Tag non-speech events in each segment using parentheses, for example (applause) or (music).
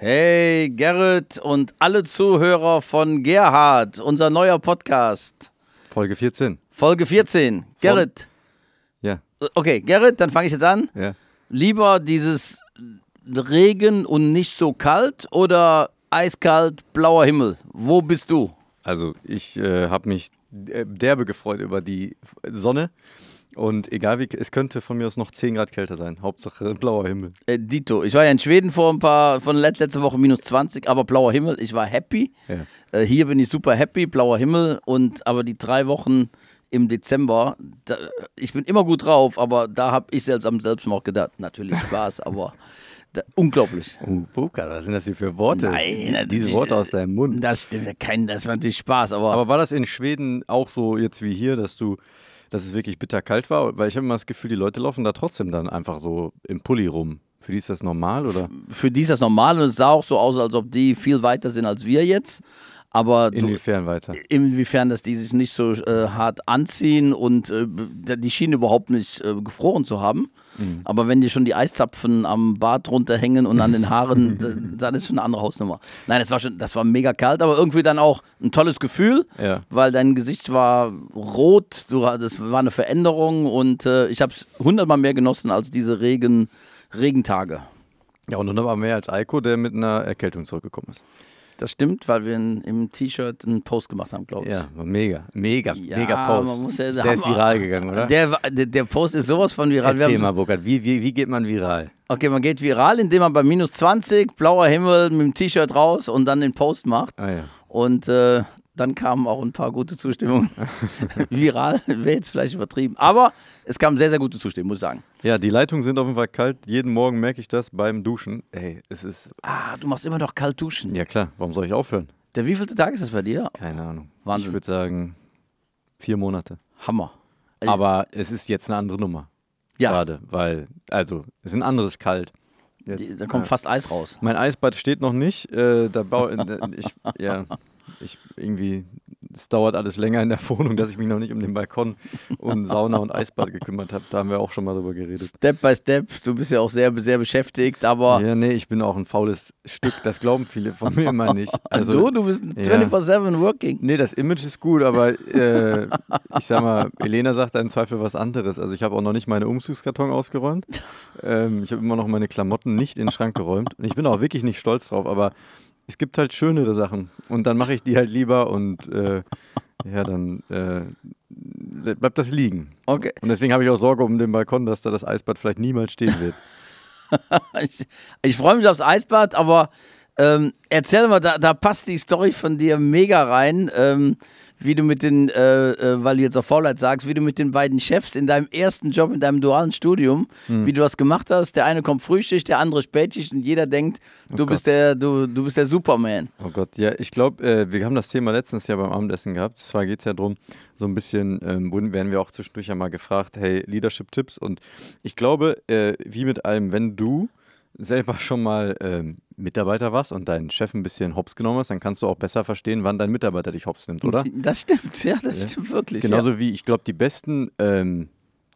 Hey Gerrit und alle Zuhörer von Gerhard, unser neuer Podcast. Folge 14. Folge 14. Gerrit. Ja. Okay, Gerrit, dann fange ich jetzt an. Ja. Lieber dieses Regen und nicht so kalt oder eiskalt, blauer Himmel? Wo bist du? Also ich äh, habe mich derbe gefreut über die Sonne. Und egal wie, es könnte von mir aus noch 10 Grad kälter sein. Hauptsache (laughs) blauer Himmel. Äh, Dito. Ich war ja in Schweden vor ein paar, von let- letzte Woche minus 20, aber blauer Himmel. Ich war happy. Ja. Äh, hier bin ich super happy, blauer Himmel. Und aber die drei Wochen im Dezember, da, ich bin immer gut drauf, aber da habe ich selbst am Selbstmord gedacht. Natürlich Spaß, (laughs) aber da, unglaublich. Oh, Buka, was sind das hier für Worte? Nein, Diese Worte aus deinem Mund. Das stimmt kein, das war natürlich Spaß, aber, Aber war das in Schweden auch so jetzt wie hier, dass du, dass es wirklich bitterkalt war? Weil ich habe immer das Gefühl, die Leute laufen da trotzdem dann einfach so im Pulli rum. Für die ist das normal oder? für die ist das normal und es sah auch so aus, als ob die viel weiter sind als wir jetzt. Aber du, Inwiefern weiter? inwiefern, dass die sich nicht so äh, hart anziehen und äh, die schienen überhaupt nicht äh, gefroren zu haben. Mhm. Aber wenn die schon die Eiszapfen am Bart runterhängen und an den Haaren, (laughs) dann ist schon eine andere Hausnummer. Nein, das war schon, das war mega kalt, aber irgendwie dann auch ein tolles Gefühl, Ja. weil dein Gesicht war rot, du, das war eine Veränderung und äh, ich habe es hundertmal mehr genossen als diese Regen, Regentage. Ja, und aber mehr als Eiko, der mit einer Erkältung zurückgekommen ist. Das stimmt, weil wir in, im T-Shirt einen Post gemacht haben, glaube ich. Ja, war mega, mega, Ja, mega Post. ja- der haben ist viral gegangen, oder? Der, der, der Post ist sowas von viral. Erzähl mal, Burkhard, wie, wie, wie geht man viral? Okay, man geht viral, indem man bei minus 20, blauer Himmel, mit dem T-Shirt raus und dann den Post macht. Ah ja. Und äh, dann kamen auch ein paar gute Zustimmungen. (laughs) viral wäre jetzt vielleicht übertrieben. Aber es kam sehr, sehr gute Zustimmung, muss ich sagen. Ja, die Leitungen sind auf jeden Fall kalt. Jeden Morgen merke ich das beim Duschen. Ey, es ist. Ah, du machst immer noch kalt duschen. Ja, klar, warum soll ich aufhören? Der wievielte Tag ist das bei dir? Keine Ahnung. Wahnsinn. Ich würde sagen, vier Monate. Hammer. Also, Aber es ist jetzt eine andere Nummer. Ja. Gerade, weil, also, es ist ein anderes Kalt. Jetzt, da kommt ja. fast Eis raus. Mein Eisbad steht noch nicht. Äh, da bau, (laughs) ich, ja, ich irgendwie, es dauert alles länger in der Wohnung, dass ich mich noch nicht um den Balkon und Sauna und Eisbad gekümmert habe. Da haben wir auch schon mal drüber geredet. Step by Step. Du bist ja auch sehr, sehr beschäftigt, aber Ja, nee, ich bin auch ein faules Stück. Das glauben viele von mir immer nicht. (laughs) Also, du, du bist ja. 24-7 working. Nee, das Image ist gut, aber äh, ich sag mal, Elena sagt da im Zweifel was anderes. Also ich habe auch noch nicht meine Umzugskarton ausgeräumt. Ähm, ich habe immer noch meine Klamotten nicht in den Schrank geräumt. Und ich bin auch wirklich nicht stolz drauf, aber es gibt halt schönere Sachen. Und dann mache ich die halt lieber und äh, (laughs) ja, dann äh, bleibt das liegen. Okay. Und deswegen habe ich auch Sorge um den Balkon, dass da das Eisbad vielleicht niemals stehen wird. (laughs) Ich, ich freue mich aufs Eisbad, aber ähm, erzähl mal, da, da passt die Story von dir mega rein, ähm, wie du mit den, äh, äh, weil du jetzt auf Faulheit sagst, wie du mit den beiden Chefs in deinem ersten Job, in deinem dualen Studium, Hm. wie du das gemacht hast. Der eine kommt Frühschicht, der andere Spätschicht und jeder denkt, du, bist, Gott. der, du, du bist der Superman. Oh Gott, ja, ich glaube, äh, wir haben das Thema letztens ja beim Abendessen gehabt. Zwar geht es ja darum, so ein bisschen, ähm, werden wir auch zwischendurch ja mal gefragt, hey, Leadership-Tipps. Und ich glaube, äh, wie mit allem, wenn du selber schon mal ähm, Mitarbeiter warst und deinen Chef ein bisschen hops genommen hast, dann kannst du auch besser verstehen, wann dein Mitarbeiter dich hops nimmt, oder? (laughs) Das stimmt, ja, das Ja. stimmt wirklich. Genauso wie, ich glaube, die besten ähm,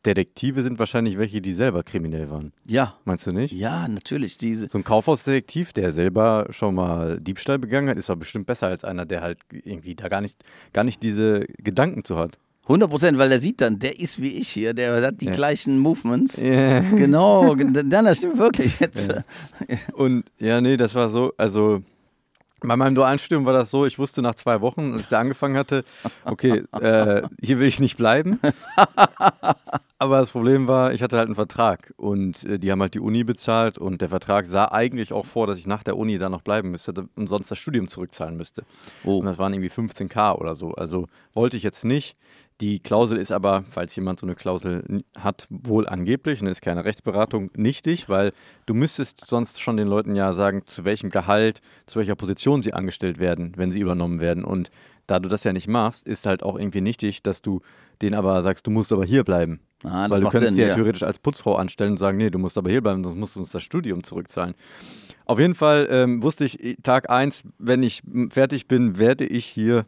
Detektive sind wahrscheinlich welche, die selber kriminell waren. ja. Meinst du nicht? Ja, ja, natürlich. Diese, So ein Kaufhausdetektiv, der selber schon mal Diebstahl begangen hat, ist doch bestimmt besser als einer, der halt irgendwie da gar nicht, gar nicht diese Gedanken zu hat. 100 Prozent, weil der sieht dann, der ist wie ich hier, der hat die Ja. gleichen Movements. Ja. (laughs) Genau, dann das stimmt wirklich. Jetzt, Ja. Und ja, nee, das war so, also bei meinem dualen Studium war das so, ich wusste nach zwei Wochen, als ich da angefangen hatte, okay, äh, hier will ich nicht bleiben. (laughs) Aber das Problem war, ich hatte halt einen Vertrag und äh, die haben halt die Uni bezahlt und der Vertrag sah eigentlich auch vor, dass ich nach der Uni da noch bleiben müsste und sonst das Studium zurückzahlen müsste. Oh. Und das waren irgendwie 15k oder so. Also wollte ich jetzt nicht. Die Klausel ist aber, falls jemand so eine Klausel hat, wohl angeblich, und ist keine Rechtsberatung, nichtig, weil du müsstest sonst schon den Leuten ja sagen, zu welchem Gehalt, zu welcher Position sie angestellt werden, wenn sie übernommen werden. Und da du das ja nicht machst, ist halt auch irgendwie nichtig, dass du denen aber sagst, du musst aber hier bleiben. Ah, Weil du könntest sie ja, ja. theoretisch als Putzfrau anstellen und sagen, nee, du musst aber hier bleiben, sonst musst du uns das Studium zurückzahlen. Auf jeden Fall ähm, wusste ich, Tag 1, wenn ich fertig bin, werde ich hier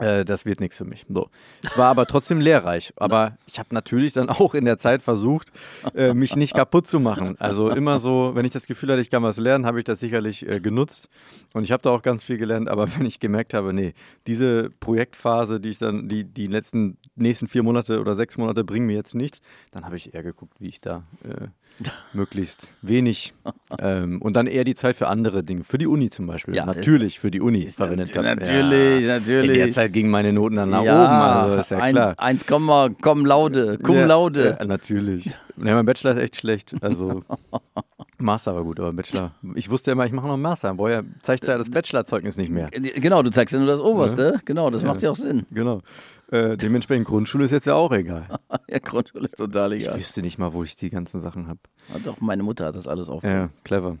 Äh, das wird nichts für mich. So. Es war aber trotzdem lehrreich. Aber ich habe natürlich dann auch in der Zeit versucht, äh, mich nicht kaputt zu machen. Also immer so, wenn ich das Gefühl hatte, ich kann was lernen, habe ich das sicherlich äh, genutzt. Und ich habe da auch ganz viel gelernt. Aber (laughs) wenn ich gemerkt habe, nee, diese Projektphase, die ich dann, die, die letzten nächsten vier Monate oder sechs Monate bringen mir jetzt nichts, dann habe ich eher geguckt, wie ich da äh, (laughs) möglichst wenig ähm, und dann eher die Zeit für andere Dinge, für die Uni zum Beispiel. Ja, natürlich für die Uni verwendet habe. Natürlich, ja. natürlich. In der Zeit gingen meine Noten dann nach ja, oben, also ist ja klar. 1, komm laude, cum ja, laude. Ja, natürlich. Nee, mein Bachelor ist echt schlecht. Also (laughs) Master war gut, aber Bachelor. Ich wusste ja immer, ich mache noch einen Master. Boah, zeigt ja das Bachelorzeugnis nicht mehr. Genau, du zeigst ja nur das Oberste. Genau, das macht ja auch Sinn. Genau. Äh, dementsprechend Grundschule ist jetzt ja auch egal. (laughs) ja, Grundschule ist total Ich egal. wüsste nicht mal, wo ich die ganzen Sachen habe. Ja, doch, meine Mutter hat das alles Ja, aufgenommen. clever.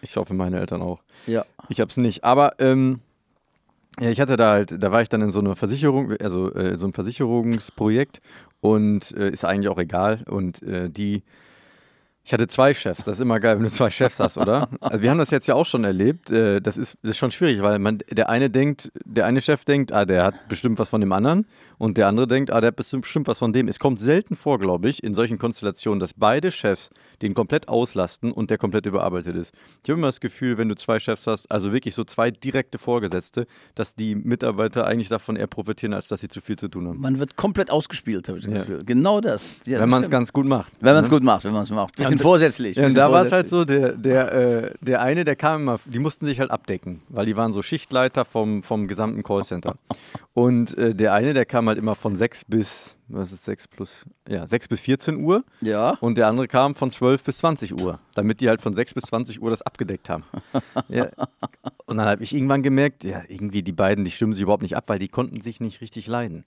Ich hoffe, meine Eltern auch. Ja. Ich habe es nicht. Aber ähm, ja, ich hatte da halt, da war ich dann in so einer Versicherung, also äh, so einem Versicherungsprojekt und äh, ist eigentlich auch egal. Und äh, die, ich hatte zwei Chefs. Das ist immer geil, wenn du zwei Chefs hast, oder? (laughs) Also wir haben das jetzt ja auch schon erlebt. Äh, das, ist, das ist schon schwierig, weil man, der eine denkt, der eine Chef denkt, ah, der hat bestimmt was von dem anderen. Und der andere denkt, ah, der hat bestimmt bestimmt was von dem. Es kommt selten vor, glaube ich, in solchen Konstellationen, dass beide Chefs den komplett auslasten und der komplett überarbeitet ist. Ich habe immer das Gefühl, wenn du zwei Chefs hast, also wirklich so zwei direkte Vorgesetzte, dass die Mitarbeiter eigentlich davon eher profitieren, als dass sie zu viel zu tun haben. Man wird komplett ausgespielt, habe ich das Ja. Gefühl. Genau das. Ja, wenn man es ganz gut macht. Wenn man es ne? gut macht, wenn man es macht. Bisschen vorsätzlich. Ja, und bisschen da war es halt vorsätzlich. so, der, der, äh, der eine, der kam immer, die mussten sich halt abdecken, weil die waren so Schichtleiter vom, vom gesamten Callcenter. Und äh, der eine, der kam halt immer von 6 bis, was ist 6 plus, ja, 6 bis 14 Uhr. Ja. Und der andere kam von 12 bis 20 Uhr, damit die halt von 6 bis 20 Uhr das abgedeckt haben. (laughs) ja. Und dann habe ich irgendwann gemerkt, ja, irgendwie die beiden, die stimmen sich überhaupt nicht ab, weil die konnten sich nicht richtig leiden.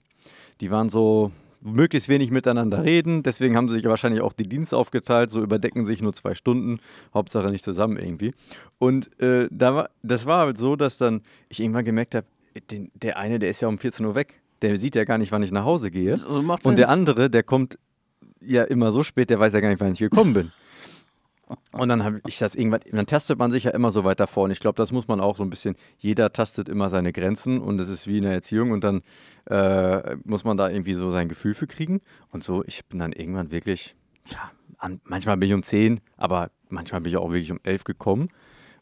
Die waren so möglichst wenig miteinander reden, deswegen haben sie sich wahrscheinlich auch die Dienste aufgeteilt, so überdecken sich nur zwei Stunden, Hauptsache nicht zusammen irgendwie. Und äh, da war, das war halt so, dass dann ich irgendwann gemerkt habe, den, der eine, der ist ja um 14 Uhr weg. Der sieht ja gar nicht, wann ich nach Hause gehe. So Und Sinn. der andere, der kommt ja immer so spät, der weiß ja gar nicht, wann ich gekommen bin. (laughs) Und dann habe ich das irgendwann, dann tastet man sich ja immer so weiter vor. Und ich glaube, das muss man auch so ein bisschen, jeder tastet immer seine Grenzen und es ist wie in der Erziehung und dann äh, muss man da irgendwie so sein Gefühl für kriegen. Und so, ich bin dann irgendwann wirklich, ja, an, manchmal bin ich um 10, aber manchmal bin ich auch wirklich um 11 gekommen.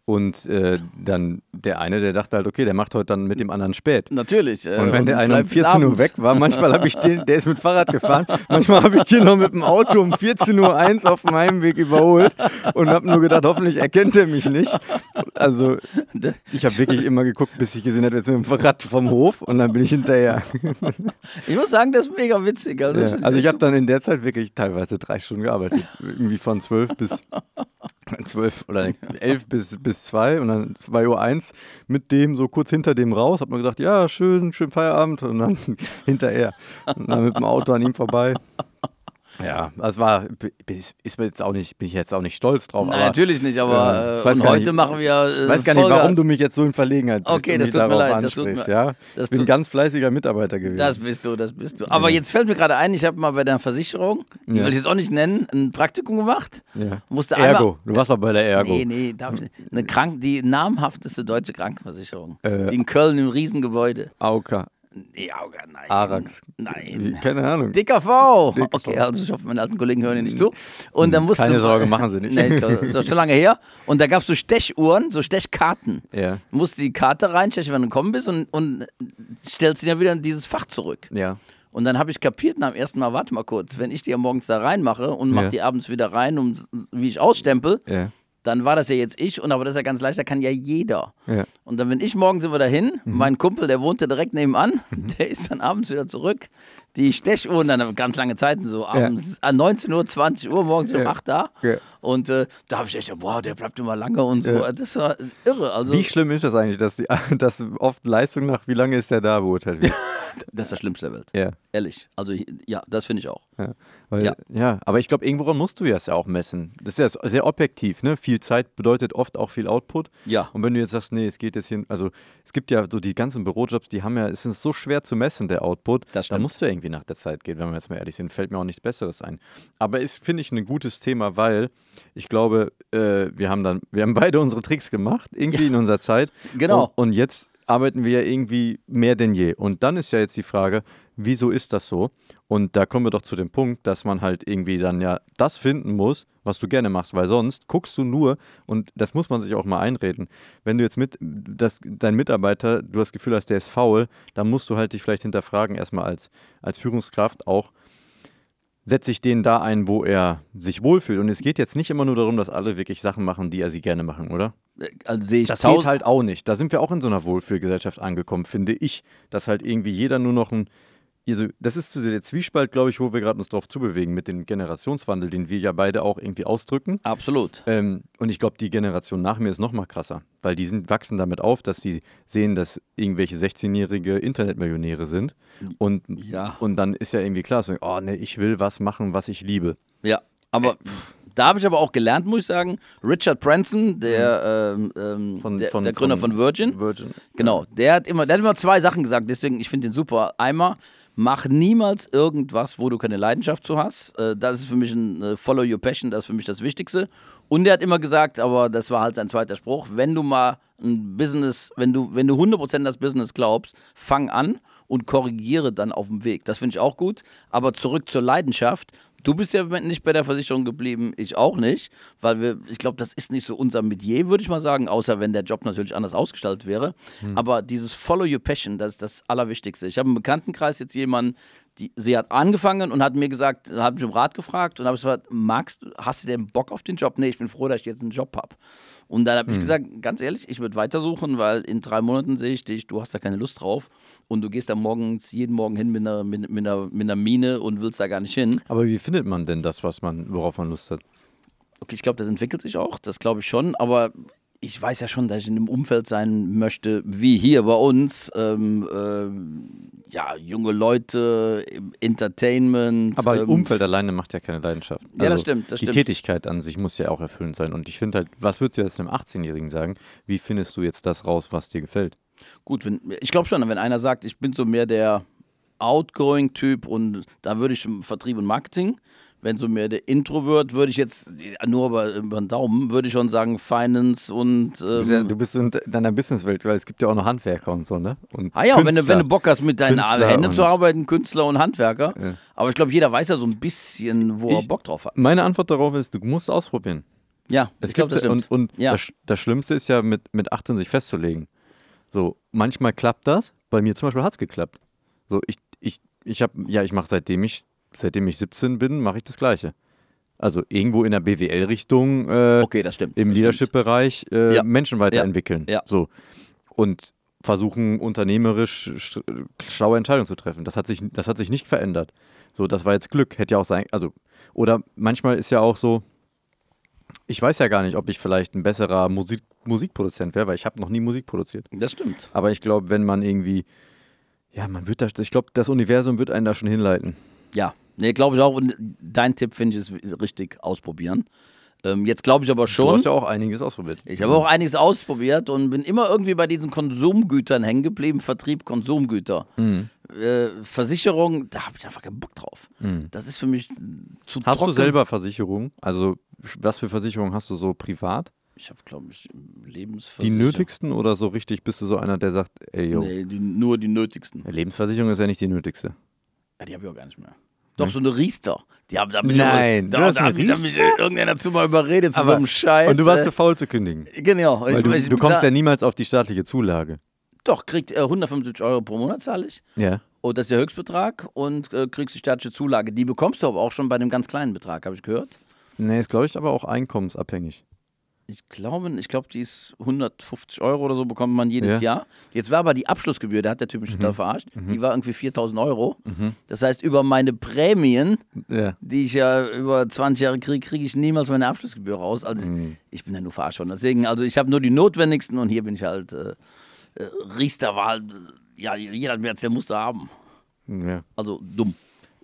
Und äh, dann der eine, der dachte halt, okay, der macht heute dann mit dem anderen spät. Natürlich. äh, Und wenn der eine um bleibt bis 14 Uhr weg war, manchmal habe ich den, der ist mit Fahrrad gefahren, manchmal habe ich den noch mit dem Auto um 14 Uhr eins auf meinem Weg überholt und habe nur gedacht, hoffentlich erkennt er mich nicht. Also ich habe wirklich immer geguckt, bis ich gesehen habe, jetzt mit dem Fahrrad vom Hof und dann bin ich hinterher. Ich muss sagen, das ist mega witzig. Also, Ja, also ich habe dann in der Zeit wirklich teilweise drei Stunden gearbeitet. Irgendwie von 12 bis (laughs) 12 oder (laughs) 11 bis, bis 2 und dann 2 Uhr 1 mit dem so kurz hinter dem raus. Hab mir gesagt, ja, schön, schön Feierabend und dann (laughs) hinterher. Und dann mit dem Auto an ihm vorbei. Ja, das war, ist, ist mir jetzt auch nicht, bin ich jetzt auch nicht stolz drauf. Nein, aber, natürlich nicht, aber äh, äh, heute nicht- machen wir. Äh, Ich weiß gar nicht, Vollgas. warum du mich jetzt so in Verlegenheit bist Okay, das tut mir leid, das tut mir- ja? Ich bin tut- ganz fleißiger Mitarbeiter gewesen. Das bist du, das bist du. Aber jetzt fällt mir gerade ein, ich habe mal bei der Versicherung, die Ja. will ich jetzt auch nicht nennen, ein Praktikum gemacht. ja. Musste Ergo, du warst doch bei der Ergo. Nee, nee, darf ich nicht. Eine Krank die namhafteste deutsche Krankenversicherung. Äh. In Köln im Riesengebäude. AOK, Auge, nein. Arax. Nein. Keine Ahnung. DKV. DKV. Okay, also ich hoffe, meine alten Kollegen hören hier nicht zu. Und dann musste Keine Sorge, machen sie nicht. (laughs) nee, ich glaub, das ist schon lange her. Und da gab es so Stechuhren, so Stechkarten. Ja. Du musst die Karte reinstechen, wenn du gekommen bist und, und stellst sie dann wieder in dieses Fach zurück. Ja. Und dann habe ich kapiert nach dem ersten Mal, warte mal kurz, wenn ich die ja morgens da reinmache und mache Ja. die abends wieder rein, um, wie ich ausstempel, Ja. Dann war das ja jetzt ich und aber das ist ja ganz leicht, da kann ja jeder. Ja. Und dann, wenn ich morgens immer dahin, Mhm. mein Kumpel, der wohnte direkt nebenan, (laughs) der ist dann abends wieder zurück. Die Stechuhren, dann ganz lange Zeiten, so abends an 19 Uhr, 20 Uhr, morgens um Ja. 8 da. Ja. Und äh, da habe ich echt, boah, der bleibt immer lange und so. Ja. Das war irre. Also, Wie schlimm ist das eigentlich, dass, die, (laughs) dass oft Leistung nach, wie lange ist der da beurteilt wird? (laughs) das ist das Schlimmste der Welt. ja. Ehrlich. Also, ja, das finde ich auch. Ja, weil, ja. Ja. aber ich glaube, irgendworan musst du das ja auch messen. Das ist ja sehr objektiv. Ne? Viel Zeit bedeutet oft auch viel Output. Ja. Und wenn du jetzt sagst, nee, es geht jetzt hier, also es gibt ja so die ganzen Bürojobs, die haben ja, es ist so schwer zu messen, der Output. Das da stimmt. musst du irgendwie nach der Zeit gehen, wenn wir jetzt mal ehrlich sind. Fällt mir auch nichts Besseres ein. Aber ist, finde ich, ein gutes Thema, weil ich glaube, äh, wir haben dann, wir haben beide unsere Tricks gemacht, irgendwie in unserer Zeit. Genau. Und, und jetzt arbeiten wir ja irgendwie mehr denn je. Und dann ist ja jetzt die Frage, wieso ist das so? Und da kommen wir doch zu dem Punkt, dass man halt irgendwie dann ja das finden muss, was du gerne machst, weil sonst guckst du nur, und das muss man sich auch mal einreden, wenn du jetzt mit, dass dein Mitarbeiter, du das Gefühl hast, der ist faul, dann musst du halt dich vielleicht hinterfragen, erstmal als, als Führungskraft auch, setze ich den da ein, wo er sich wohlfühlt. Und es geht jetzt nicht immer nur darum, dass alle wirklich Sachen machen, die er sie gerne machen, oder? Also sehe ich Das geht halt auch nicht. Da sind wir auch in so einer Wohlfühlgesellschaft angekommen, finde ich. Dass halt irgendwie jeder nur noch ein. Also das ist so der Zwiespalt, glaube ich, wo wir gerade uns drauf zubewegen mit dem Generationswandel, den wir ja beide auch irgendwie ausdrücken. Absolut. Ähm, und ich glaube, die Generation nach mir ist noch mal krasser, weil die sind, wachsen damit auf, dass sie sehen, dass irgendwelche 16-jährige Internetmillionäre sind. Und, Ja. und dann ist ja irgendwie klar, so, oh ne, ich will was machen, was ich liebe. Ja, aber da habe ich aber auch gelernt, muss ich sagen. Richard Branson, der, ähm, ähm, Mhm. Von- der, von- der Gründer von, von Virgin, Virgin. genau, der hat immer, der hat immer zwei Sachen gesagt. Deswegen, ich finde den super. Einmal, mach niemals irgendwas, wo du keine Leidenschaft zu hast. Äh, das ist für mich ein äh, Follow Your Passion, das ist für mich das Wichtigste. Und er hat immer gesagt, aber das war halt sein zweiter Spruch, wenn du mal ein Business, wenn du, wenn du 100% das Business glaubst, fang an und korrigiere dann auf dem Weg. Das finde ich auch gut. Aber zurück zur Leidenschaft. Du bist ja nicht bei der Versicherung geblieben, ich auch nicht, weil wir, ich glaube, das ist nicht so unser Metier, würde ich mal sagen, außer wenn der Job natürlich anders ausgestaltet wäre. Aber dieses Follow Your Passion, das ist das Allerwichtigste. Ich habe im Bekanntenkreis jetzt jemanden, die, sie hat angefangen und hat mir gesagt, hat mich um Rat gefragt und habe gesagt, magst du, hast du denn Bock auf den Job? Nee, ich bin froh, dass ich jetzt einen Job habe. Und dann habe ich gesagt, ganz ehrlich, ich würde weitersuchen, weil in drei Monaten sehe ich dich, du hast da keine Lust drauf und du gehst da morgens jeden Morgen hin mit einer, mit, mit einer, mit einer Mine und willst da gar nicht hin. Aber wie findet man denn das, was man, worauf man Lust hat? Okay, ich glaube, das entwickelt sich auch, das glaube ich schon, aber ich weiß ja schon, dass ich in einem Umfeld sein möchte, wie hier bei uns. Ähm, ähm, ja, junge Leute, Entertainment. Aber ähm, Umfeld alleine macht ja keine Leidenschaft. Also Ja, das stimmt, das die stimmt. Tätigkeit an sich muss ja auch erfüllend sein. Und ich finde halt, was würdest du jetzt einem 18-Jährigen sagen? Wie findest du jetzt das raus, was dir gefällt? Gut, wenn, ich glaube schon, wenn einer sagt, ich bin so mehr der Outgoing-Typ und da würde ich im Vertrieb und Marketing. Wenn so mehr der Introvert, würde ich jetzt nur über, über den Daumen, würde ich schon sagen Finance und. Du bist ja- Ähm, du bist in deiner Businesswelt, weil es gibt ja auch noch Handwerker und so, ne? Und Ah ja, und wenn du, Künstler. wenn du Bock hast, mit deinen Künstler Händen zu arbeiten, Künstler und Handwerker. Ja. Aber ich glaube, jeder weiß ja so ein bisschen, wo er Ich- Bock drauf hat. Meine Antwort darauf ist, du musst ausprobieren. Ja, Es ich glaube, das stimmt. Und, und Ja. das, das Schlimmste ist ja, mit, mit 18 sich festzulegen. So, manchmal klappt das. Bei mir zum Beispiel hat es geklappt. So, ich, ich, ich habe, ja, ich mache seitdem ich, seitdem ich 17 bin, mache ich das Gleiche. Also irgendwo in der BWL-Richtung, äh, okay, das stimmt. im Leadership-Bereich äh, Ja. Menschen weiterentwickeln. Ja. So. Und versuchen unternehmerisch sch- schlaue Entscheidungen zu treffen. Das hat sich, das hat sich nicht verändert. So, das war jetzt Glück. Hätte ja auch sein, also, oder manchmal ist ja auch so, ich weiß ja gar nicht, ob ich vielleicht ein besserer Musik, Musikproduzent wäre, weil ich habe noch nie Musik produziert. Das stimmt. Aber ich glaube, wenn man irgendwie, ja, man wird da, ich glaube, das Universum wird einen da schon hinleiten. Ja, nee, glaube ich auch. Und dein Tipp finde ich ist richtig ausprobieren. Ähm, jetzt glaube ich aber Du schon. hast ja auch einiges ausprobiert. Ich habe auch einiges ausprobiert und bin immer irgendwie bei diesen Konsumgütern hängen geblieben. Vertrieb, Konsumgüter. Mhm. Äh, Versicherung, da habe ich einfach keinen Bock drauf. Das ist für mich zu Hast trocken. du selber Versicherungen? Also, was für Versicherungen hast du so privat? Ich habe, glaube ich, Die Lebensversicherung. nötigsten oder so richtig bist du so einer, der sagt, ey, yo, Nee, die, nur die nötigsten. Lebensversicherung ist ja nicht die nötigste. Ja, die habe ich auch gar nicht mehr. Doch, so eine Riester. Die haben da Nein, auch, da, da, mich- da mich irgendeiner dazu mal überredet zu so einem Scheiß. Und du warst äh, zu faul zu kündigen. Genau. Weil du, du kommst ja niemals auf die staatliche Zulage. Doch, kriegt äh, 175 Euro pro Monat zahle ich. Ja. Und das ist der Höchstbetrag und äh, kriegst die staatliche Zulage. Die bekommst du aber auch schon bei einem ganz kleinen Betrag, habe ich gehört. Nee, ist, glaube ich, aber auch einkommensabhängig. Ich glaube, ich glaube, die ist 150 Euro oder so bekommt man jedes Ja. Mhm. Jahr. Jetzt war aber die Abschlussgebühr, da hat der Typ mich total verarscht, die war irgendwie 4000 Euro. Das heißt, über meine Prämien, Ja. die ich ja über 20 Jahre kriege, kriege ich niemals meine Abschlussgebühr raus. Also Mhm. ich, ich bin ja nur verarscht worden. Deswegen, also ich habe nur die notwendigsten und hier bin ich halt, äh, äh, Riester war halt, äh, ja, jeder hat mir erzählt, musste haben. ja. Also dumm.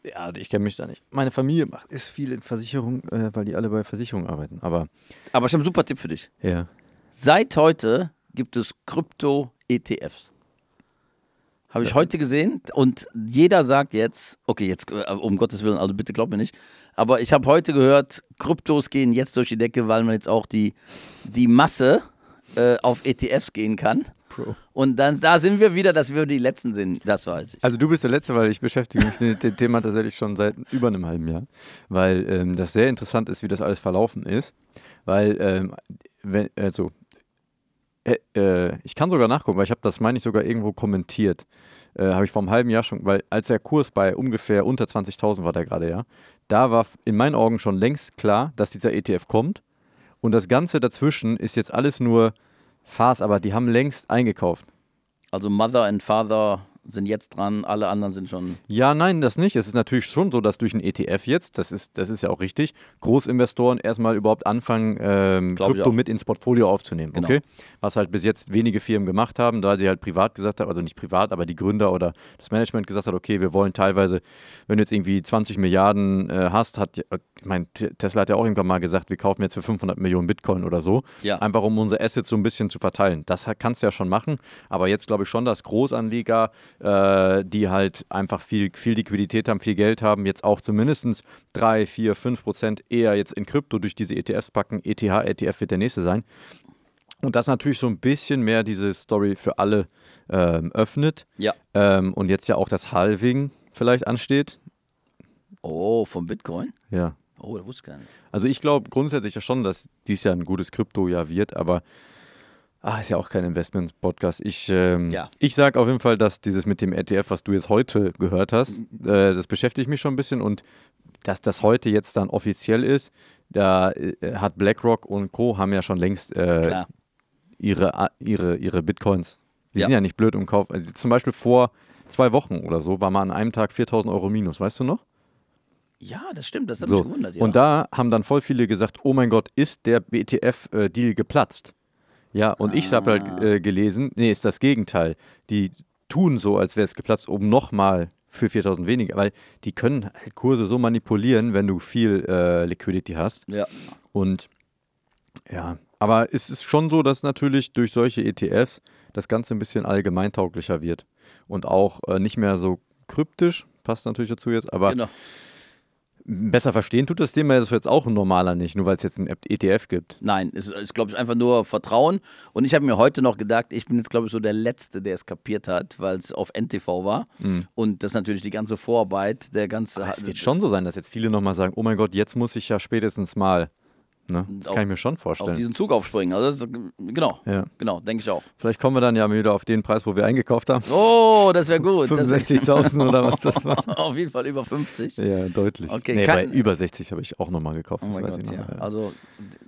Ja, ich kenne mich da nicht. Meine Familie macht ist viel in Versicherung, äh, weil die alle bei Versicherung arbeiten. Aber Aber ich habe einen super Tipp für dich. ja. Seit heute gibt es Krypto-ETFs. Habe ich heute gesehen und jeder sagt jetzt, okay, jetzt äh, um Gottes Willen, also bitte glaub mir nicht, aber ich habe heute gehört, Kryptos gehen jetzt durch die Decke, weil man jetzt auch die, die Masse äh, auf ETFs gehen kann. Pro. Und dann da sind wir wieder, dass wir die Letzten sind. Das weiß ich. Also du bist der Letzte, weil ich beschäftige mich mit dem Thema tatsächlich schon seit über einem halben Jahr, weil ähm, das sehr interessant ist, wie das alles verlaufen ist. Weil, ähm, wenn, also, äh, äh, ich kann sogar nachgucken, weil ich habe das, meine ich, sogar irgendwo kommentiert. Äh, habe ich vor einem halben Jahr schon, weil als der Kurs bei ungefähr unter 20.000 war der gerade, ja, da war in meinen Augen schon längst klar, dass dieser ETF kommt. Und das Ganze dazwischen ist jetzt alles nur Farce, aber die haben längst eingekauft. Also Mother and Father sind jetzt dran, alle anderen sind schon. Ja, nein, das nicht. Es ist natürlich schon so, dass durch ein ETF jetzt, das ist, das ist ja auch richtig, Großinvestoren erstmal überhaupt anfangen, ähm, Krypto mit ins Portfolio aufzunehmen. Genau. Okay? Was halt bis jetzt wenige Firmen gemacht haben, da sie halt privat gesagt haben, also nicht privat, aber die Gründer oder das Management gesagt hat, okay, wir wollen teilweise, wenn du jetzt irgendwie 20 Milliarden äh, hast, hat, ich meine, Tesla hat ja auch irgendwann mal gesagt, wir kaufen jetzt für 500 Millionen Bitcoin oder so, Ja. einfach um unsere Assets so ein bisschen zu verteilen. Das kannst du ja schon machen, aber jetzt glaube ich schon, dass Großanleger, äh, die halt einfach viel, viel Liquidität haben, viel Geld haben, jetzt auch zumindest 3, 4, 5 Prozent eher jetzt in Krypto durch diese ETFs packen. ETH, ETF wird der nächste sein. Und das natürlich so ein bisschen mehr diese Story für alle ähm, öffnet. Ja. Ähm, und jetzt ja auch das Halving vielleicht ansteht. Oh, vom Bitcoin? Ja. Oh, das wusste ich gar nicht. Also ich glaube grundsätzlich ja schon, dass dies Jahr ein gutes Kryptojahr wird, aber ah, ist ja auch kein Investment-Podcast. Ich, ähm, Ja. ich sage auf jeden Fall, dass dieses mit dem ETF, was du jetzt heute gehört hast, äh, das beschäftigt mich schon ein bisschen und dass das heute jetzt dann offiziell ist, da äh, hat BlackRock und Co. haben ja schon längst äh, ihre, ihre, ihre Bitcoins. Die Ja. sind ja nicht blöd im Kauf. Also zum Beispiel vor zwei Wochen oder so war mal an einem Tag 4000 Euro minus, weißt du noch? Ja, das stimmt, das hat So. mich gewundert. Ja. Und da haben dann voll viele gesagt, oh mein Gott, ist der BTF-Deal geplatzt? Ja, und ich habe Ah. halt äh, gelesen, nee, ist das Gegenteil. Die tun so, als wäre es geplatzt, um nochmal für 4000 weniger, weil die können halt Kurse so manipulieren, wenn du viel äh, Liquidity hast. ja. Und ja, aber es ist schon so, dass natürlich durch solche ETFs das Ganze ein bisschen allgemeintauglicher wird und auch äh, nicht mehr so kryptisch, passt natürlich dazu jetzt, aber genau. Besser verstehen tut das Thema jetzt auch ein normaler nicht, nur weil es jetzt ein ETF gibt. Nein, es ist, glaube ich, einfach nur Vertrauen. Und ich habe mir heute noch gedacht, ich bin jetzt, glaube ich, so der Letzte, der es kapiert hat, weil es auf NTV war. Und das natürlich die ganze Vorarbeit, der ganze. Es wird schon so sein, dass jetzt viele nochmal sagen, oh mein Gott, jetzt muss ich ja spätestens mal. Ne? Das Auf- kann ich mir schon auf vorstellen. diesen Zug aufspringen. Also ist, genau, Ja. genau, denke ich auch. Vielleicht kommen wir dann ja wieder auf den Preis, wo wir eingekauft haben. Oh, das wäre gut. Das wär- 65.000 oder was das war. (laughs) auf jeden Fall über 50. Ja, deutlich. Okay, nee, bei über 60 habe ich auch nochmal gekauft. Oh mein Gott, ich noch. ja. ja. Also,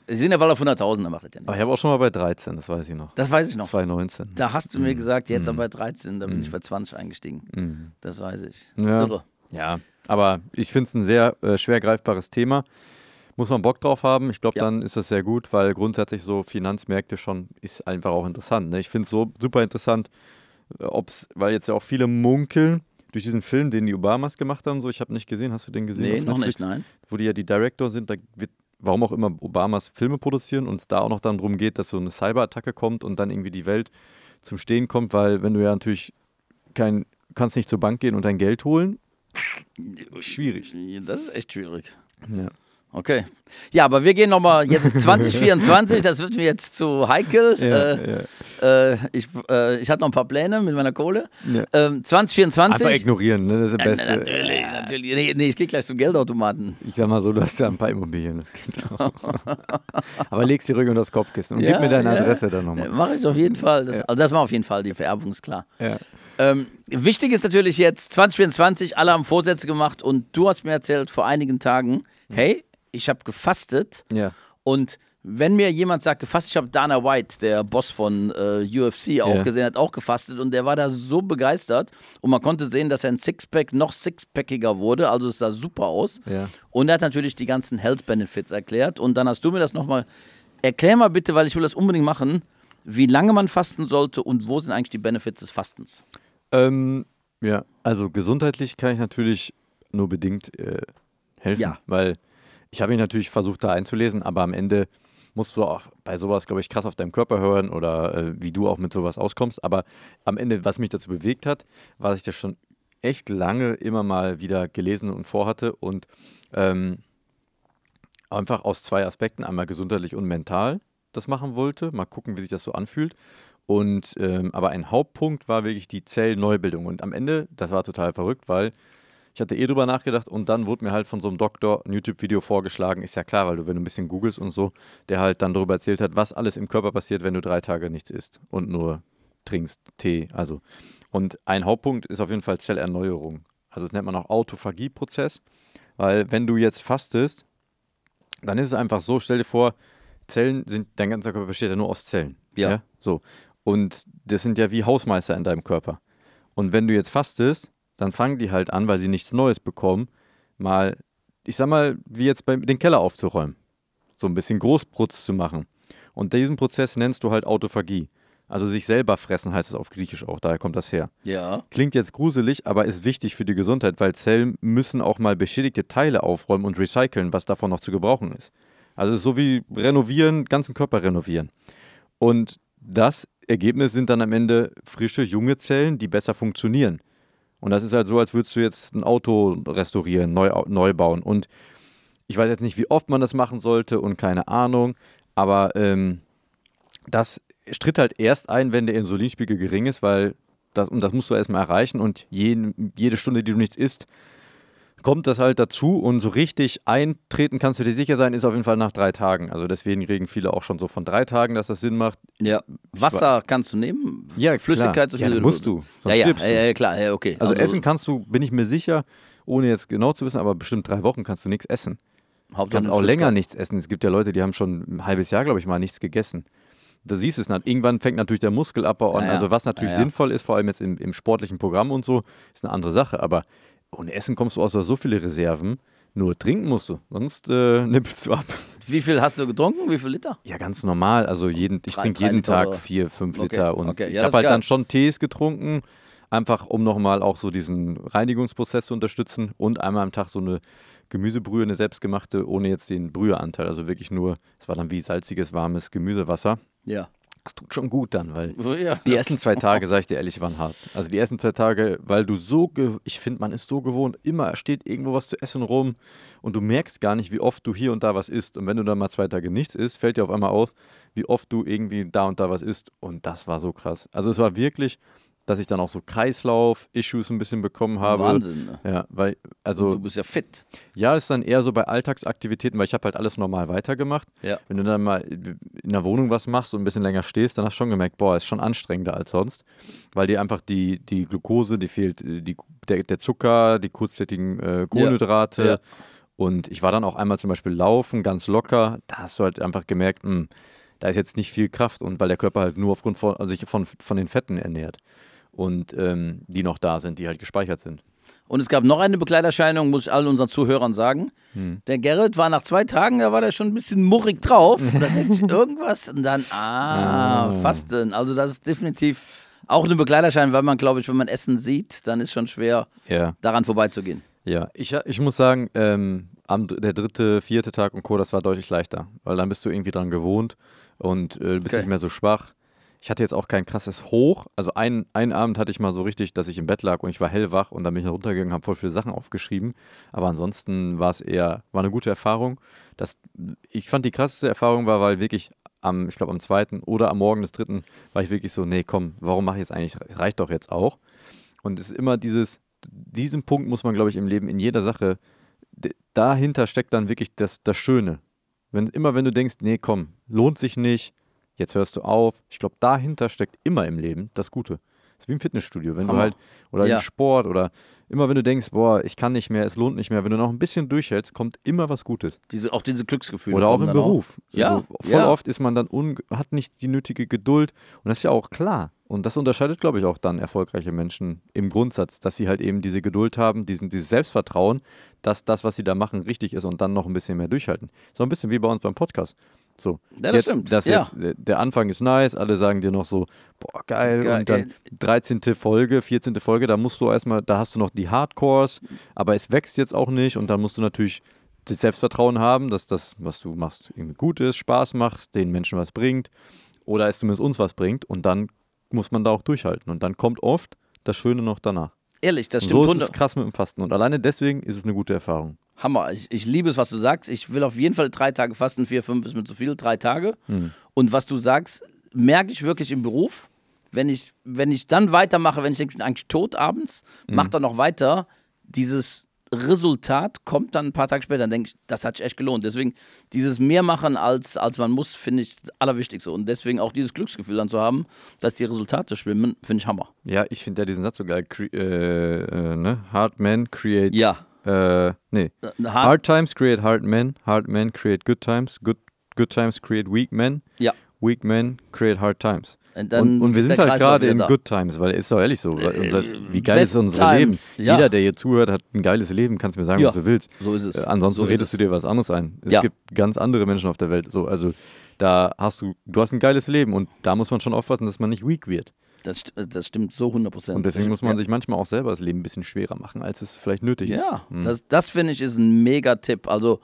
sie sind ja bald auf 100.000, dann macht das ja Aber nichts. ich habe auch schon mal bei 13, das weiß ich noch. Das weiß ich noch. 2019. Da hast du mir gesagt, jetzt aber bei 13, da bin ich bei 20 eingestiegen. Mhm. Das weiß ich. Ja. Irre. Ja, aber ich finde es ein sehr äh, schwer greifbares Thema. Muss man Bock drauf haben. Ich glaube, Ja. dann ist das sehr gut, weil grundsätzlich so Finanzmärkte schon ist einfach auch interessant. Ne? Ich finde es so super interessant, äh, ob's, weil jetzt ja auch viele munkeln durch diesen Film, den die Obamas gemacht haben. So, ich habe nicht gesehen. Hast du den gesehen? Nee, noch Netflix? nicht, nein. Wo die ja die Director sind, da wird, warum auch immer Obamas Filme produzieren und es da auch noch dann darum geht, dass so eine Cyberattacke kommt und dann irgendwie die Welt zum Stehen kommt, weil wenn du ja natürlich kein, kannst nicht zur Bank gehen und dein Geld holen, schwierig. Das ist echt schwierig. Ja. Okay. Ja, aber wir gehen nochmal, jetzt ist 2024, das wird mir jetzt zu heikel. Ja, äh, ja. äh, ich, äh, ich hatte noch ein paar Pläne mit meiner Kohle. Ja. Ähm, 2024. Einfach ignorieren, ne? das ist das Ja, Beste. natürlich, natürlich. Nee, nee, ich gehe gleich zum Geldautomaten. Ich sag mal so, du hast ja ein paar Immobilien, das geht auch. (laughs) Aber legst die Rücken unter das Kopfkissen und Ja, gib mir deine ja. Adresse dann nochmal. Mache ich auf jeden Fall. Das, Also das war auf jeden Fall, die Vererbung ist klar. Ja. Ähm, wichtig ist natürlich jetzt 2024, alle haben Vorsätze gemacht und du hast mir erzählt vor einigen Tagen, hey, ich habe gefastet Ja. und wenn mir jemand sagt, gefastet, ich habe Dana White, der Boss von äh, UFC, auch Ja. gesehen, hat auch gefastet und der war da so begeistert und man konnte sehen, dass sein Sixpack noch sixpackiger wurde, also es sah super aus. Ja. Und er hat natürlich die ganzen Health Benefits erklärt und dann hast du mir das nochmal, erklär mal bitte, weil ich will das unbedingt machen, wie lange man fasten sollte und wo sind eigentlich die Benefits des Fastens? Ähm, ja, also gesundheitlich kann ich natürlich nur bedingt äh, helfen, Ja. weil ich habe mich natürlich versucht, da einzulesen, aber am Ende musst du auch bei sowas, glaube ich, krass auf deinem Körper hören oder äh, wie du auch mit sowas auskommst. Aber am Ende, was mich dazu bewegt hat, war, dass ich das schon echt lange immer mal wieder gelesen und vorhatte und ähm, einfach aus zwei Aspekten, einmal gesundheitlich und mental, das machen wollte. Mal gucken, wie sich das so anfühlt. Und ähm, aber ein Hauptpunkt war wirklich die Zellneubildung. Und am Ende, das war total verrückt, weil ich hatte eh drüber nachgedacht und dann wurde mir halt von so einem Doktor ein YouTube-Video vorgeschlagen. Ist ja klar, weil du, wenn du ein bisschen googelst und so, der halt dann darüber erzählt hat, was alles im Körper passiert, wenn du drei Tage nichts isst und nur trinkst, Tee. Also. Und ein Hauptpunkt ist auf jeden Fall Zellerneuerung. Also das nennt man auch Autophagie-Prozess, weil wenn du jetzt fastest, dann ist es einfach so, stell dir vor, Zellen sind, dein ganzer Körper besteht ja nur aus Zellen. Ja. So. Und das sind ja wie Hausmeister in deinem Körper. Und wenn du jetzt fastest, dann fangen die halt an, weil sie nichts Neues bekommen, mal, ich sag mal, wie jetzt bei, den Keller aufzuräumen. So ein bisschen Großprutz zu machen. Und diesen Prozess nennst du halt Autophagie. Also sich selber fressen heißt es auf Griechisch auch, daher kommt das her. Ja. Klingt jetzt gruselig, aber ist wichtig für die Gesundheit, weil Zellen müssen auch mal beschädigte Teile aufräumen und recyceln, was davon noch zu gebrauchen ist. Also es ist so wie renovieren, ganzen Körper renovieren. Und das Ergebnis sind dann am Ende frische, junge Zellen, die besser funktionieren. Und das ist halt so, als würdest du jetzt ein Auto restaurieren, neu, neu bauen. Und ich weiß jetzt nicht, wie oft man das machen sollte und keine Ahnung, aber ähm, das tritt halt erst ein, wenn der Insulinspiegel gering ist, weil das, und das musst du erstmal erreichen und jeden, jede Stunde, die du nichts isst, kommt das halt dazu und so richtig eintreten kannst du dir sicher sein, ist auf jeden Fall nach drei Tagen. Also deswegen reden viele auch schon so von drei Tagen, dass das Sinn macht. Ja. Wasser kannst du nehmen? Ja, Flüssigkeit, so viel ja, musst du. Ja, ja, ja, ja, klar, ja, okay. Also, also, essen kannst du, bin ich mir sicher, ohne jetzt genau zu wissen, aber bestimmt drei Wochen kannst du nichts essen. Du kannst auch länger nichts essen. Es gibt ja Leute, die haben schon ein halbes Jahr, glaube ich, mal nichts gegessen. Da siehst du es. Irgendwann fängt natürlich der Muskelabbau an. Ja. Also was natürlich ja. sinnvoll ist, vor allem jetzt im, im sportlichen Programm und so, ist eine andere Sache. Aber ohne Essen kommst du außer so viele Reserven. Nur trinken musst du, sonst äh, (laughs) nippelst du ab. Wie viel hast du getrunken? Wie viel Liter? Ja, ganz normal. Also jeden, ich trinke jeden Tag oder? vier, fünf Okay, Liter. Und okay. Ja, ich habe halt geil. dann schon Tees getrunken, einfach um nochmal auch so diesen Reinigungsprozess zu unterstützen und einmal am Tag so eine Gemüsebrühe, eine selbstgemachte, ohne jetzt den Brüheanteil. Also wirklich nur, es war dann wie salziges, warmes Gemüsewasser. Ja. Das tut schon gut dann, weil ja die ersten zwei Tage, sag ich dir ehrlich, waren hart. Also die ersten zwei Tage, weil du so, ich finde, man ist so gewohnt, immer steht irgendwo was zu essen rum und du merkst gar nicht, wie oft du hier und da was isst. Und wenn du dann mal zwei Tage nichts isst, fällt dir auf einmal auf, wie oft du irgendwie da und da was isst. Und das war so krass. Also es war wirklich, dass ich dann auch so Kreislauf-Issues ein bisschen bekommen habe. Wahnsinn. Ne? Ja, weil, also du bist ja fit. ja, ist dann eher so bei Alltagsaktivitäten, weil ich habe halt alles normal weitergemacht. Ja. Wenn du dann mal in der Wohnung was machst und ein bisschen länger stehst, dann hast du schon gemerkt, boah, ist schon anstrengender als sonst, weil dir einfach die, die Glucose, die fehlt, äh, die, der, der Zucker, die kurzkettigen äh, Kohlenhydrate. Ja. Und ich war dann auch einmal zum Beispiel laufen, ganz locker. Da hast du halt einfach gemerkt, mh, da ist jetzt nicht viel Kraft und weil der Körper halt nur aufgrund von, also sich von, von den Fetten ernährt. Und ähm, die noch da sind, die halt gespeichert sind. Und es gab noch eine Begleiterscheinung, muss ich allen unseren Zuhörern sagen. Hm. Der Gerrit war nach zwei Tagen, da war der schon ein bisschen murrig drauf. Und da denkt sich (laughs) irgendwas und dann, ah, Ah. Fasten. Also das ist definitiv auch eine Begleiterscheinung, weil man, glaube ich, wenn man Essen sieht, dann ist schon schwer, Ja. daran vorbeizugehen. Ja, ich, ich muss sagen, ähm, am, der dritte, vierte Tag und Co., das war deutlich leichter, weil dann bist du irgendwie dran gewohnt und äh, du bist Okay. nicht mehr so schwach. Ich hatte jetzt auch kein krasses Hoch. Also einen, einen Abend hatte ich mal so richtig, dass ich im Bett lag und ich war hellwach und dann bin ich runtergegangen, habe voll viele Sachen aufgeschrieben. Aber ansonsten war es eher, war eine gute Erfahrung. Das, ich fand die krasseste Erfahrung war, weil wirklich am, ich glaube am zweiten oder am Morgen des dritten war ich wirklich so, nee, komm, warum mache ich jetzt eigentlich? Reicht doch jetzt auch. Und es ist immer dieses, diesen Punkt muss man, glaube ich, im Leben in jeder Sache, dahinter steckt dann wirklich das, das Schöne. Wenn, immer wenn du denkst, nee, komm, lohnt sich nicht, jetzt hörst du auf. Ich glaube, dahinter steckt immer im Leben das Gute. Das ist wie im Fitnessstudio, wenn Hammer. du halt, oder Ja. im Sport oder immer wenn du denkst, boah, ich kann nicht mehr, es lohnt nicht mehr, wenn du noch ein bisschen durchhältst, kommt immer was Gutes. Diese, auch diese Glücksgefühle. Oder auch im Beruf. Ja, Also voll ja. oft ist man dann un hat nicht die nötige Geduld und das ist ja auch klar. Und das unterscheidet, glaube ich, auch dann erfolgreiche Menschen im Grundsatz, dass sie halt eben diese Geduld haben, diesen, dieses Selbstvertrauen, dass das, was sie da machen, richtig ist und dann noch ein bisschen mehr durchhalten. So ein bisschen wie bei uns beim Podcast. So. Ja, das jetzt, stimmt. Das Ja. jetzt, der- Anfang ist nice, alle sagen dir noch so, boah, geil. Geil, Und dann 13. Folge, 14. Folge, da musst du erstmal, da hast du noch die Hardcores, aber es wächst jetzt auch nicht und dann musst du natürlich das Selbstvertrauen haben, dass das, was du machst, irgendwie gut ist, Spaß macht, den Menschen was bringt oder es zumindest uns was bringt und dann muss man da auch durchhalten und dann kommt oft das Schöne noch danach. Ehrlich, das Und stimmt. so ist es krass mit dem Fasten und alleine deswegen ist es eine gute Erfahrung. Hammer. Ich, ich liebe es, was du sagst. Ich will auf jeden Fall drei Tage fasten. Vier, fünf ist mir zu viel. Drei Tage. Hm. Und was du sagst, merke ich wirklich im Beruf. wenn ich, wenn ich dann weitermache, wenn ich denke, ich bin eigentlich tot abends, Mhm. mach dann noch weiter, dieses Resultat kommt dann ein paar Tage später, dann denke ich, das hat sich echt gelohnt. Deswegen dieses mehr machen als, als man muss, finde ich das Allerwichtigste. Und deswegen auch dieses Glücksgefühl dann zu haben, dass die Resultate schwimmen, finde ich Hammer. Ja, ich finde ja diesen Satz so geil. Cre äh, äh, ne? Hard men create. Ja. Äh, nee. Äh, Hard, Hard times create hard men. Hard men create good times. Good, good times create weak men. Ja. Weak men create hard times. Und, und, und wir sind halt gerade in da. good times, weil ist doch ehrlich so. Unser, wie geil best ist unser times, Leben? ja. Jeder, der hier zuhört, hat ein geiles Leben. Kannst mir sagen, Ja. was du willst. So ist es. Äh, ansonsten so redest es. du dir was anderes ein. Es Ja. gibt ganz andere Menschen auf der Welt. So, also da hast du, du hast ein geiles Leben und da muss man schon aufpassen, dass man nicht weak wird. Das, st- das stimmt so 100 Prozent. Und deswegen muss man sich manchmal auch selber das Leben ein bisschen schwerer machen, als es vielleicht nötig ist. Ja, Hm. das, das finde ich ist ein mega Tipp. Also,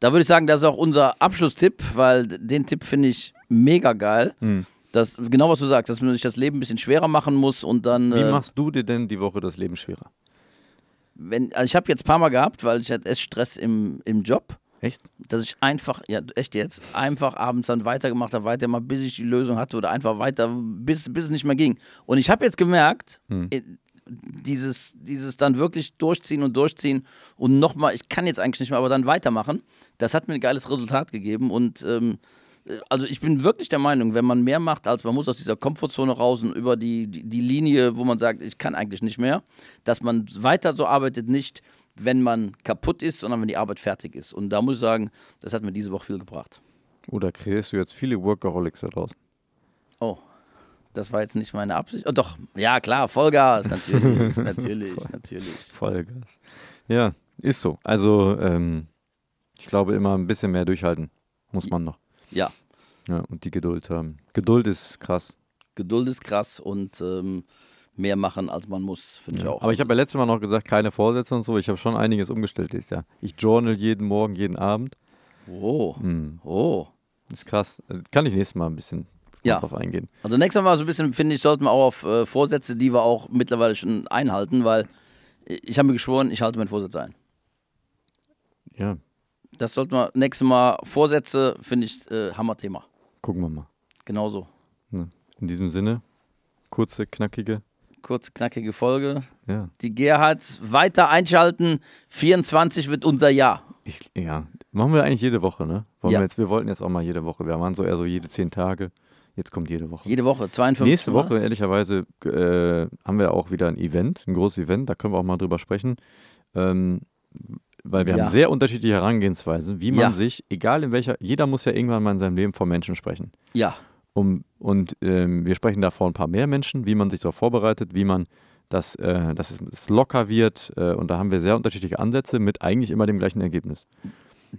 da würde ich sagen, das ist auch unser Abschlusstipp, weil den Tipp finde ich mega geil. Hm. Das, genau was du sagst, dass man sich das Leben ein bisschen schwerer machen muss und dann. Wie äh, machst du dir denn die Woche das Leben schwerer? wenn, also ich habe jetzt ein paar Mal gehabt, weil ich hatte Stress im, im Job, Echt? dass ich einfach, ja echt jetzt, einfach abends dann weitergemacht habe, weiter mal, bis ich die Lösung hatte oder einfach weiter, bis, bis es nicht mehr ging. Und ich habe jetzt gemerkt, Hm. äh, dieses, dieses dann wirklich durchziehen und durchziehen und nochmal, ich kann jetzt eigentlich nicht mehr, aber dann weitermachen, das hat mir ein geiles Resultat gegeben und ähm, äh, also ich bin wirklich der Meinung, wenn man mehr macht, als man muss aus dieser Komfortzone raus und über die, die, die Linie, wo man sagt, ich kann eigentlich nicht mehr, dass man weiter so arbeitet, nicht wenn man kaputt ist, sondern wenn die Arbeit fertig ist. Und da muss ich sagen, das hat mir diese Woche viel gebracht. Oder kreierst du jetzt viele Workaholics da draußen? Oh, das war jetzt nicht meine Absicht. Oh, doch, ja klar, Vollgas, natürlich, (laughs) natürlich, natürlich. Vollgas. Ja, ist so. Also, ähm, ich glaube immer ein bisschen mehr durchhalten muss man noch. Ja, Ja, und die Geduld haben. Geduld ist krass. Geduld ist krass und ähm, mehr machen, als man muss, finde ich Ja. auch. Aber ich habe ja letztes Mal noch gesagt, keine Vorsätze und so. Ich habe schon einiges umgestellt dieses Jahr. Ich journal jeden Morgen, jeden Abend. Oh, Hm, oh. ist krass. Äh, Kann ich nächstes Mal ein bisschen Ja. drauf eingehen. Also nächstes Mal so ein bisschen, finde ich, sollten wir auch auf äh, Vorsätze, die wir auch mittlerweile schon einhalten, weil ich habe mir geschworen, ich halte meinen Vorsatz ein. Ja, Das sollten wir nächstes Mal, Vorsätze, finde ich, äh, Hammerthema. gucken wir mal. Genauso. Ne? In diesem Sinne, kurze, knackige. Kurz, knackige Folge. Ja, Die Gerhard weiter einschalten. 24 wird unser Jahr. ich, ja. machen wir eigentlich jede Woche, ne? Wollen Ja. wir, jetzt, wir wollten jetzt auch mal jede Woche. Wir waren so eher so jede zehn Tage. Jetzt kommt jede Woche. Jede Woche, 52 Nächste Mal. Woche, ehrlicherweise, äh, haben wir auch wieder ein Event, ein großes Event, da können wir auch mal drüber sprechen. Ähm, weil wir Ja. haben sehr unterschiedliche Herangehensweisen, wie man Ja. sich, egal in welcher, jeder muss ja irgendwann mal in seinem Leben vor Menschen sprechen. Ja, Um, und ähm, wir sprechen da vor ein paar mehr Menschen, wie man sich darauf vorbereitet, wie man das, äh, dass es, locker wird. Äh, und da haben wir sehr unterschiedliche Ansätze mit eigentlich immer dem gleichen Ergebnis.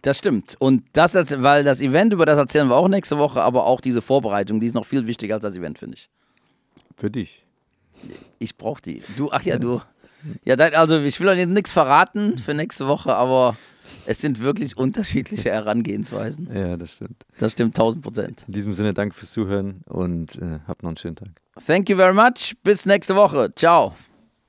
das stimmt. Und das, weil das Event, über das erzählen wir auch nächste Woche, aber auch diese Vorbereitung, die ist noch viel wichtiger als das Event, finde ich. Für dich. Ich brauche die. Du, ach ja, du. Ja, also ich will euch nichts verraten für nächste Woche, aber es sind wirklich unterschiedliche Herangehensweisen. Ja, das stimmt. Das stimmt 1000 Prozent. In diesem Sinne, danke fürs Zuhören und äh, habt noch einen schönen Tag. Thank you very much. Bis nächste Woche. Ciao.